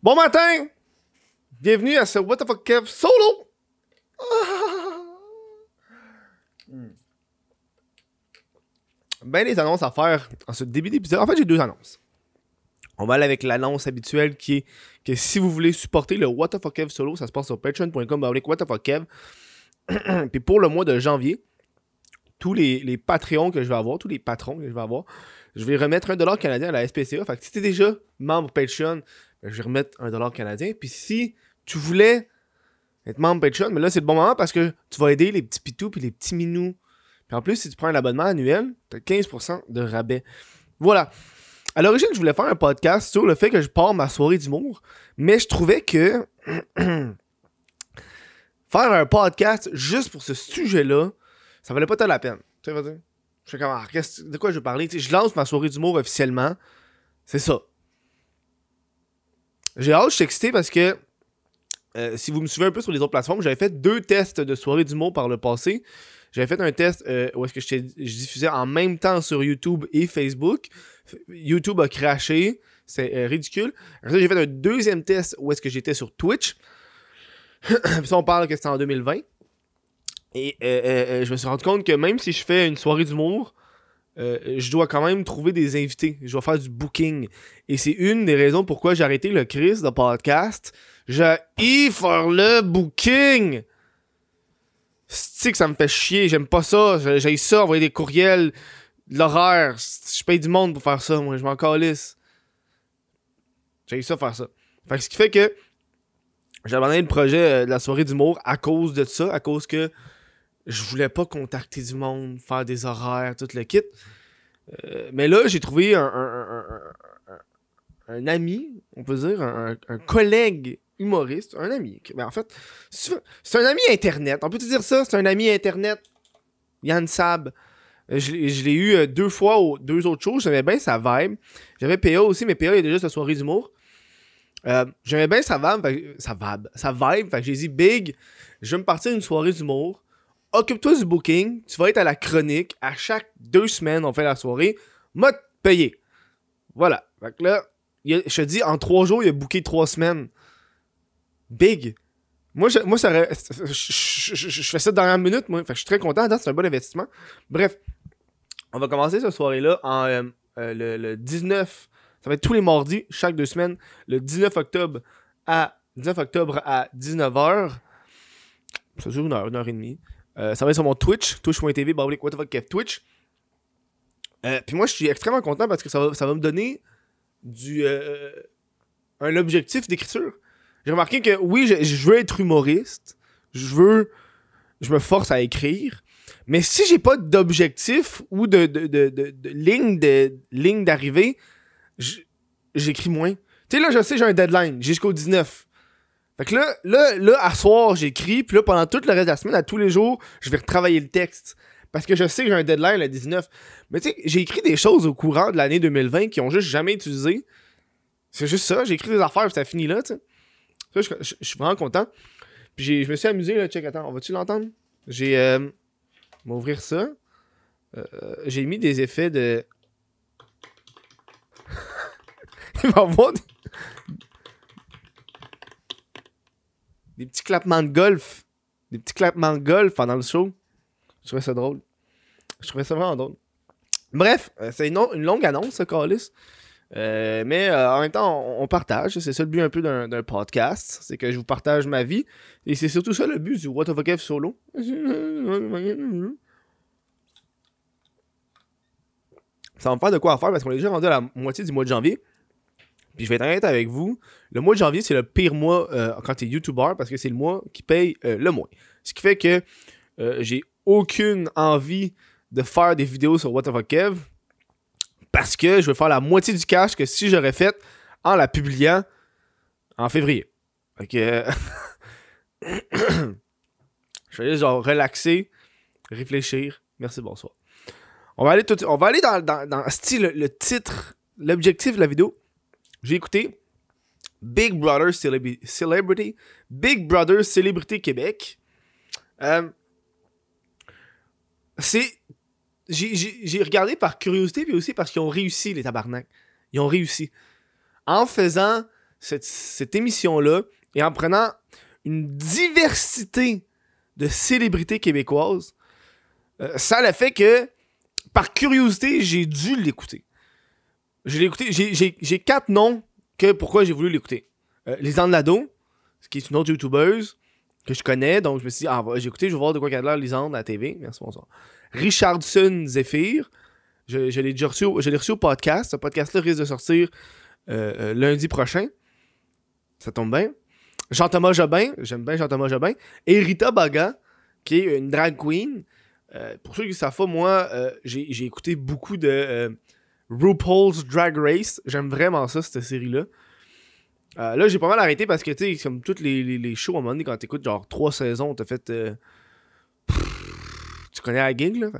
Bon matin! Bienvenue à ce What the fuck Kev solo! Ben des annonces à faire en ce début d'épisode. En fait, j'ai deux annonces. On va aller avec l'annonce habituelle qui est que si vous voulez supporter le What the fuck Kev solo, ça se passe sur patreon.com avec What the fuck Kev. Puis pour le mois de janvier, tous les, les Patreons que je vais avoir, tous les patrons que je vais avoir, je vais remettre un dollar canadien à la SPCA. Fait que si tu es déjà membre Patreon, je vais remettre un dollar canadien. Puis si tu voulais être membre Patreon, mais là c'est le bon moment parce que tu vas aider les petits pitous puis les petits minous. Puis en plus, si tu prends un abonnement annuel, tu as 15% de rabais. Voilà. À l'origine, je voulais faire un podcast sur le fait que je pars ma soirée d'humour, mais je trouvais que faire un podcast juste pour ce sujet-là, ça valait pas tant la peine. Tu sais. Je fais comme, ah, de quoi je veux parler? Je lance ma soirée d'humour officiellement. C'est ça. J'ai hâte, je suis excité parce que euh, si vous me suivez un peu sur les autres plateformes, j'avais fait deux tests de soirée d'humour par le passé. J'avais fait un test euh, où est-ce que je diffusais en même temps sur YouTube et Facebook. YouTube a craché. C'est euh, ridicule. J'ai fait un deuxième test où est-ce que j'étais sur Twitch. Puis ça, on parle que c'était en 2020. Et je me suis rendu compte que même si je fais une soirée d'humour, euh, je dois quand même trouver des invités. Je dois faire du booking. Et c'est une des raisons pourquoi j'ai arrêté le Chris de podcast. J'ai faire le booking. C'est que ça me fait chier. J'aime pas ça. J'ai ça, envoyer des courriels, l'horaire. Je paye du monde pour faire ça, moi. Je m'en calisse. J'ai ça faire ça. Fait que ce qui fait que j'ai abandonné le projet euh, de la soirée d'humour à cause de ça, à cause que je voulais pas contacter du monde, faire des horaires, tout le kit. Euh, mais là, j'ai trouvé un, un- un- un- ami, on peut dire, un, collègue humoriste, un ami. Mais en fait, c'est un ami internet. On peut te dire ça, c'est un ami internet. Yann Sab. Euh, Je, je l'ai eu euh, deux fois aux deux autres choses. J'aimais bien sa vibe. J'avais PA aussi, mais PA, il y a déjà sa soirée d'humour. J'aimais bien sa vibe. sa vibe. Sa vibe. Fait que j'ai dit, Big, je vais me partir une soirée d'humour. Occupe-toi du booking. Tu vas être à la chronique. À chaque deux semaines, on fait la soirée. M'a payer. Voilà. Fait que là, je te dis, en trois jours, il a booké trois semaines. Big. Moi, je, moi ça je, je- fais ça de dernière minute, moi. Fait que je suis très content. C'est un bon investissement. Bref, on va commencer cette soirée-là en euh, euh, le, le 19. Ça va être tous les mardis, chaque deux semaines. Le 19 octobre à 19 octobre à 19h. Ça dure une heure, une heure et demie. Euh, ça va être sur mon Twitch, twitch.tv, Twitch. Euh, Puis moi, je suis extrêmement content parce que ça va, ça va me donner du euh, un objectif d'écriture. J'ai remarqué que oui, je, veux être humoriste. Je veux. Je me force à écrire. Mais si j'ai pas d'objectif ou de, de, de, de- ligne de ligne d'arrivée, j'écris moins. Tu sais, là, je sais, j'ai un deadline jusqu'au 19. Fait que là, là, là, à soir, j'écris, puis là, pendant tout le reste de la semaine, à tous les jours, je vais retravailler le texte. Parce que je sais que j'ai un deadline le 19. Mais tu sais, j'ai écrit des choses au courant de l'année 2020 qui ont juste jamais utilisé. C'est juste ça, j'ai écrit des affaires, puis ça finit là, tu sais. Je, suis vraiment content. Puis je me suis amusé, là, check, attends, on va-tu l'entendre? J'ai. Euh, on va ouvrir ça. Euh, j'ai mis des effets de. Il va avoir des... des petits clappements de golf. Des petits clappements de golf pendant le show. Je trouvais ça drôle. Je trouvais ça vraiment drôle. Bref, euh, c'est une, longue annonce, ce. Euh, mais euh, en même temps, on, partage. C'est ça le but un peu d'un podcast. C'est que je vous partage ma vie. Et c'est surtout ça le but du What of a Kev solo. Ça va me faire de quoi faire parce qu'on est déjà rendu à la moitié du mois de janvier. Puis je vais être honnête avec vous, le mois de janvier, c'est le pire mois euh, quand t'es YouTuber parce que c'est le mois qui paye euh, le moins. Ce qui fait que euh, j'ai aucune envie de faire des vidéos sur What the fuck Kev parce que je vais faire la moitié du cash que si j'aurais fait en la publiant en février. Euh, je vais juste genre relaxer, réfléchir. Merci, bonsoir. On va aller, tout, on va aller dans, dans, dans style, le, le titre, l'objectif de la vidéo. J'ai écouté Big Brother Celebrity, Big Brother Célébrité Québec. Euh. J'ai- regardé par curiosité, puis aussi parce qu'ils ont réussi, les tabarnak. Ils ont réussi. En faisant cette, cette émission-là et en prenant une diversité de célébrités québécoises, euh, ça l'a fait que, par curiosité, j'ai dû l'écouter. Écouté. J'ai quatre noms que pourquoi j'ai voulu l'écouter. Euh, Les Lado, qui est une autre youtubeuse que je connais, donc je me suis dit, ah, j'ai écouté, je vais voir de quoi qu'elle a l'air Lisande à la TV. Merci, bonsoir. Richardson Zephyr, je, je l'ai reçu, reçu au podcast. Ce podcast-là risque de sortir euh, euh, lundi prochain. Ça tombe bien. Jean-Thomas Jobin, j'aime bien Jean-Thomas Jobin. Et Rita Baga, qui est une drag queen. Euh, pour ceux qui ne savent pas, moi, j'ai écouté beaucoup de RuPaul's Drag Race. J'aime vraiment ça, cette série-là. là, j'ai pas mal arrêté parce que, tu sais, comme toutes les, les, shows, à un moment donné, quand t'écoutes genre trois saisons, t'as fait. tu connais la gig, là?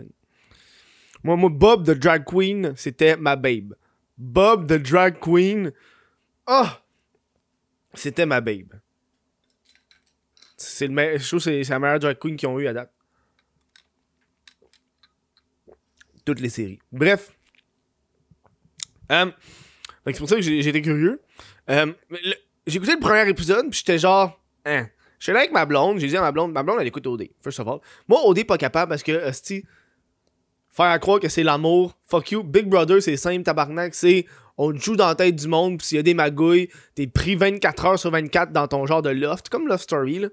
Moi, moi, Bob the Drag Queen, c'était ma babe. Bob the Drag Queen. Ah! C'était ma babe. C'est le je trouve c'est la meilleure drag queen qu'ils ont eu à date. Toutes les séries. Bref. Um, c'est pour ça que été curieux. J'ai écouté le premier épisode, puis j'étais genre. Hein. Je suis là avec ma blonde, j'ai dit à ma blonde, ma blonde elle écoute OD, first of all. Moi, OD pas capable parce que, euh, faire croire que c'est l'amour. Fuck you. Big Brother, c'est simple, tabarnak. C'est on joue dans la tête du monde, puis s'il y a des magouilles, t'es pris 24 heures sur 24 dans ton genre de loft, comme Love Story.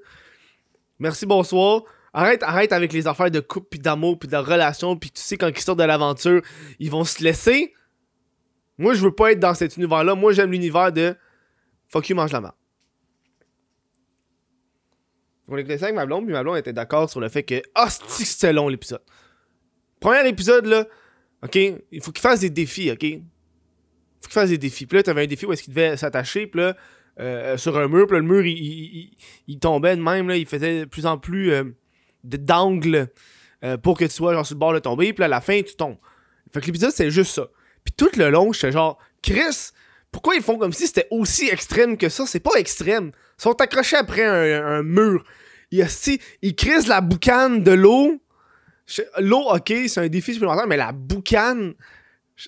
Merci, bonsoir. Arrête, arrête avec les affaires de couple, puis d'amour, puis de relation, puis tu sais, quand ils sortent de l'aventure, ils vont se laisser. Moi, je veux pas être dans cet univers-là. Moi, j'aime l'univers de fuck you, mange la main. On écoutait ça avec ma blonde, puis ma était d'accord sur le fait que, ah, oh, c'était long l'épisode? Premier épisode, là, OK, il faut qu'il fasse des défis, OK? Il faut qu'il fasse des défis. Puis là, t'avais un défi où est-ce qu'il devait s'attacher, puis là, euh, sur un mur, puis là, le mur, il, tombait de même, là, il faisait de plus en plus euh, d'angles euh, pour que tu sois genre sur le bord de tomber, puis là, à la fin, tu tombes. Fait que l'épisode, c'est juste ça. Puis tout le long, j'étais genre, Chris, pourquoi ils font comme si c'était aussi extrême que ça? C'est pas extrême. Ils sont accrochés après un, mur. Ils, ils crisent la boucane de l'eau L'eau, ok, c'est un défi supplémentaire, mais la boucane,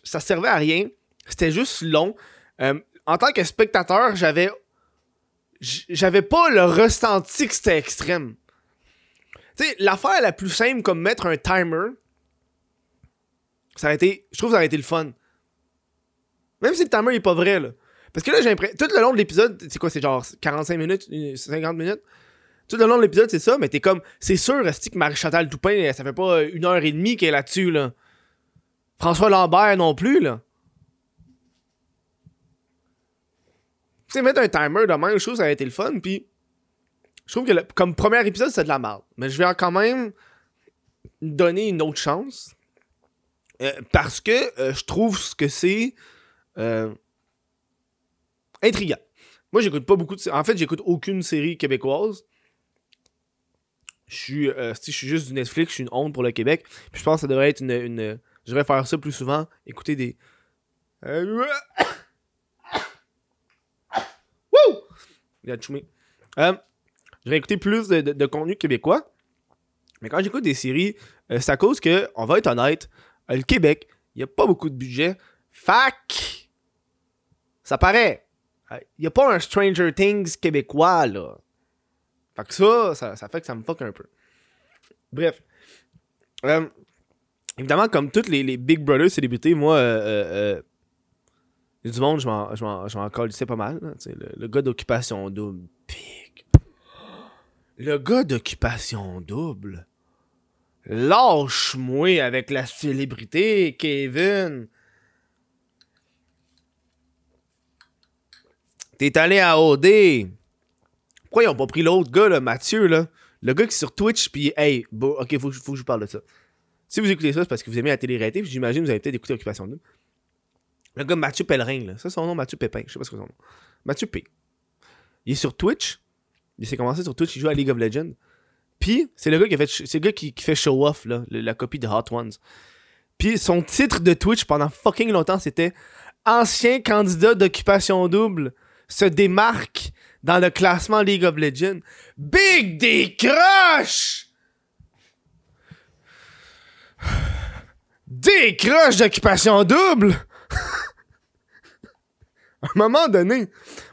ça servait à rien. C'était juste long. Euh, en tant que spectateur, j'avais. J'avais pas le ressenti que c'était extrême. Tu sais, l'affaire la plus simple comme mettre un timer, ça a été. Je trouve que ça a été le fun. Même si le timer est pas vrai, là. Parce que là, j'ai l'impression. Tout le long de l'épisode, c'est quoi, c'est genre 45 minutes, 50 minutes? Tout le long de l'épisode, c'est ça, mais t'es comme. C'est sûr, que Marie-Chantal Toupin, ça fait pas une heure et demie qu'elle est là-dessus, là. François Lambert non plus, là. Tu sais, mettre un timer de même, je trouve que ça a été le fun, puis. Je trouve que comme premier épisode, c'est de la merde. Mais je vais quand même donner une autre chance. Euh, parce que euh, je trouve que c'est euh, intriguant. Moi, j'écoute pas beaucoup de. En fait, j'écoute aucune série québécoise je suis, euh, je suis juste du Netflix, je suis une honte pour le Québec. Puis je pense que ça devrait être une. je devrais faire ça plus souvent. Écouter des. Euh, Wouh! Il a chumé. Euh, je vais écouter plus de, contenu québécois. Mais quand j'écoute des séries, c'est à cause que, on va être honnête, le Québec, il n'y a pas beaucoup de budget. Fac! Ça paraît. Il n'y a pas un Stranger Things québécois, là. Fait que ça, ça, fait que ça me fuck un peu. Bref. Euh, évidemment, comme toutes les, les Big Brother célébrités, moi, euh, euh, du monde, je m'en, m'en, pas mal. le, le, gars d'occupation double. Big. Le gars d'occupation double. Lâche-moi avec la célébrité, Kevin. T'es allé à OD. Pourquoi ils ont pas pris l'autre gars, là, Mathieu, là? Le gars qui est sur Twitch, puis hey, ok, faut, faut que je vous parle de ça. Si vous écoutez ça, c'est parce que vous aimez la télé-réalité, j'imagine que vous avez peut-être écouté Occupation 2. Le gars Mathieu Pellerin, là. Ça, son nom, Mathieu Pépin. Je sais pas ce que son nom. Mathieu P. Il est sur Twitch. Il s'est commencé sur Twitch, il joue à League of Legends. Puis, c'est le gars qui a fait, le gars qui, fait show off, là, la copie de Hot Ones. Puis, son titre de Twitch pendant fucking longtemps, c'était Ancien candidat d'occupation double se démarque dans le classement League of Legends. Big décroche! Décroche d'occupation double! À un moment donné,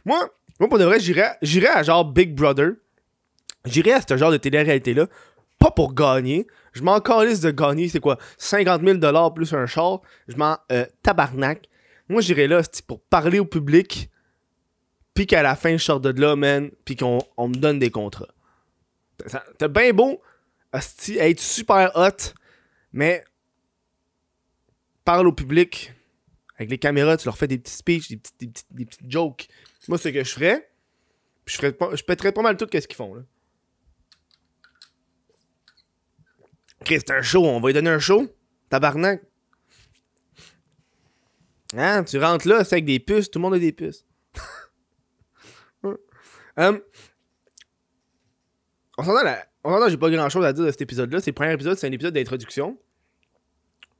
moi, moi pour de vrai, j'irais, à genre Big Brother. J'irais à ce genre de télé-réalité-là. Pas pour gagner. Je m'en calisse de gagner, c'est quoi 50 000 plus un char. Je m'en euh, tabarnak. Moi, j'irais là pour parler au public. Puis qu'à la fin, je sors de là, man. Puis qu'on on me donne des contrats. T'es bien beau asti, être super hot, mais parle au public avec les caméras, tu leur fais des petits speeches, des petits, des petits, jokes. Moi, ce que je ferais. Je, ferais pas, je pèterais pas mal tout ce qu'ils font. Là. Ok, c'est un show, on va lui donner un show. Tabarnak. Hein, tu rentres là, c'est avec des puces, tout le monde a des puces. Um, on s'entend j'ai pas grand chose à dire de cet épisode-là. C'est le premier épisode, c'est un épisode d'introduction.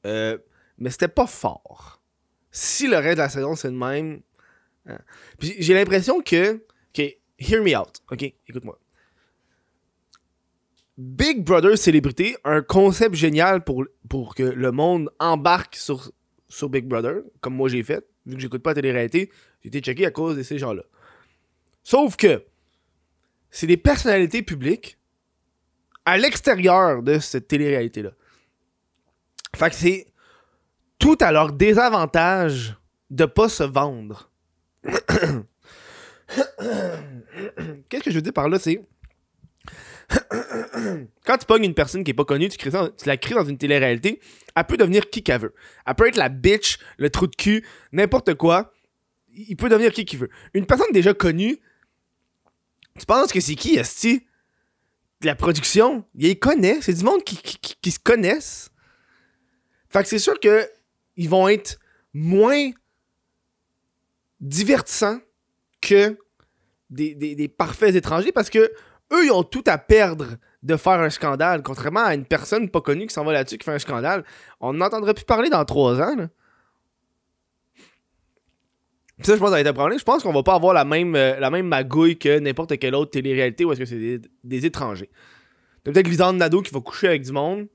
Euh, mais c'était pas fort. Si le reste de la saison, c'est le même. Hein. Puis j'ai l'impression que. Ok, hear me out. Ok, écoute-moi. Big Brother Célébrité, un concept génial pour, pour que le monde embarque sur, sur Big Brother, comme moi j'ai fait. Vu que j'écoute pas la télé-réalité, j'ai été checké à cause de ces gens-là. Sauf que c'est des personnalités publiques à l'extérieur de cette télé-réalité-là. Fait que c'est tout à leur désavantage de pas se vendre. Qu'est-ce que je veux dire par là, c'est. Quand tu pognes une personne qui est pas connue, tu, tu la crées dans une télé-réalité, elle peut devenir qui qu'elle veut. Elle peut être la bitch, le trou de cul, n'importe quoi. Il peut devenir qui qu'il veut. Une personne déjà connue, tu penses que c'est qui, Esti? la production, ils connaissent. C'est du monde qui, qui, se connaissent. Fait que c'est sûr que ils vont être moins divertissants que des, parfaits étrangers parce que eux, ils ont tout à perdre de faire un scandale. Contrairement à une personne pas connue qui s'en va là-dessus qui fait un scandale, on n'entendrait plus parler dans trois ans. Là. Ça, je pense, ça va. Je pense qu'on va pas avoir la même, euh, la même magouille que n'importe quelle autre télé-réalité où est-ce que c'est des, étrangers. Peut-être Lisande Nadeau qui va coucher avec du monde.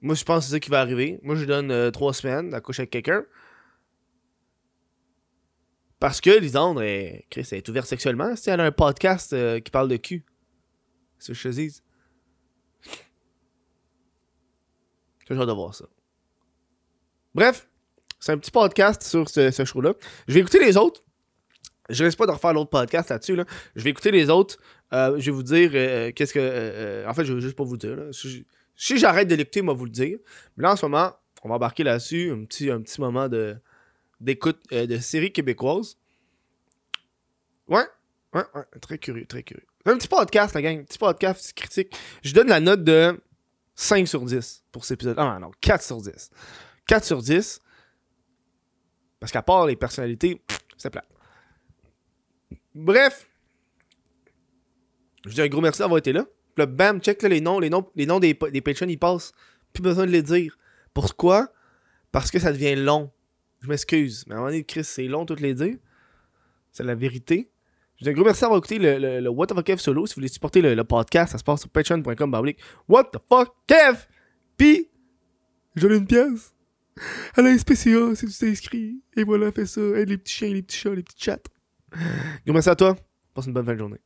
Moi, je pense que c'est ça qui va arriver. Moi, je lui donne euh, trois semaines à coucher avec quelqu'un. Parce que Lisandre, est, Chris, elle est ouverte sexuellement. Si elle a un podcast euh, qui parle de cul. C'est ce que je te dis. J'ai de voir ça. Bref, c'est un petit podcast sur ce, show-là. Je vais écouter les autres. Je risque pas de refaire l'autre podcast là-dessus. Là. Je vais écouter les autres. Euh, je vais vous dire euh, qu'est-ce que. Euh, en fait, je vais juste pas vous dire. Si, j'arrête de l'écouter, moi vous le dire. Mais là, en ce moment, on va embarquer là-dessus. Un petit, un petit moment de, d'écoute de séries québécoises. Ouais. Ouais, ouais. Très curieux, très curieux. Un petit podcast, la gang. Un petit podcast critique. Je donne la note de 5 sur 10 pour cet épisode. Ah non, 4 sur 10. 4 sur 10. Parce qu'à part les personnalités, c'est plat. Bref. Je dis un gros merci d'avoir été là. Puis là, bam, check là, les noms, les noms, les noms des, des patrons, ils passent. Plus besoin de les dire. Pourquoi? Parce que ça devient long. Je m'excuse. Mais à un moment donné, Chris, c'est long de les dire. C'est la vérité. Je dis un gros merci d'avoir écouté le, le, What the fuck Kev solo. Si vous voulez supporter le, podcast, ça se passe sur patreon.com. What the fuck Kev? Puis, j'en ai une pièce. Alain SPCA, si tu t'es inscrit. Et voilà, fais ça. Aide les petits chiens, les petits chats, les petits chats. Merci à toi. Passe une bonne fin de journée.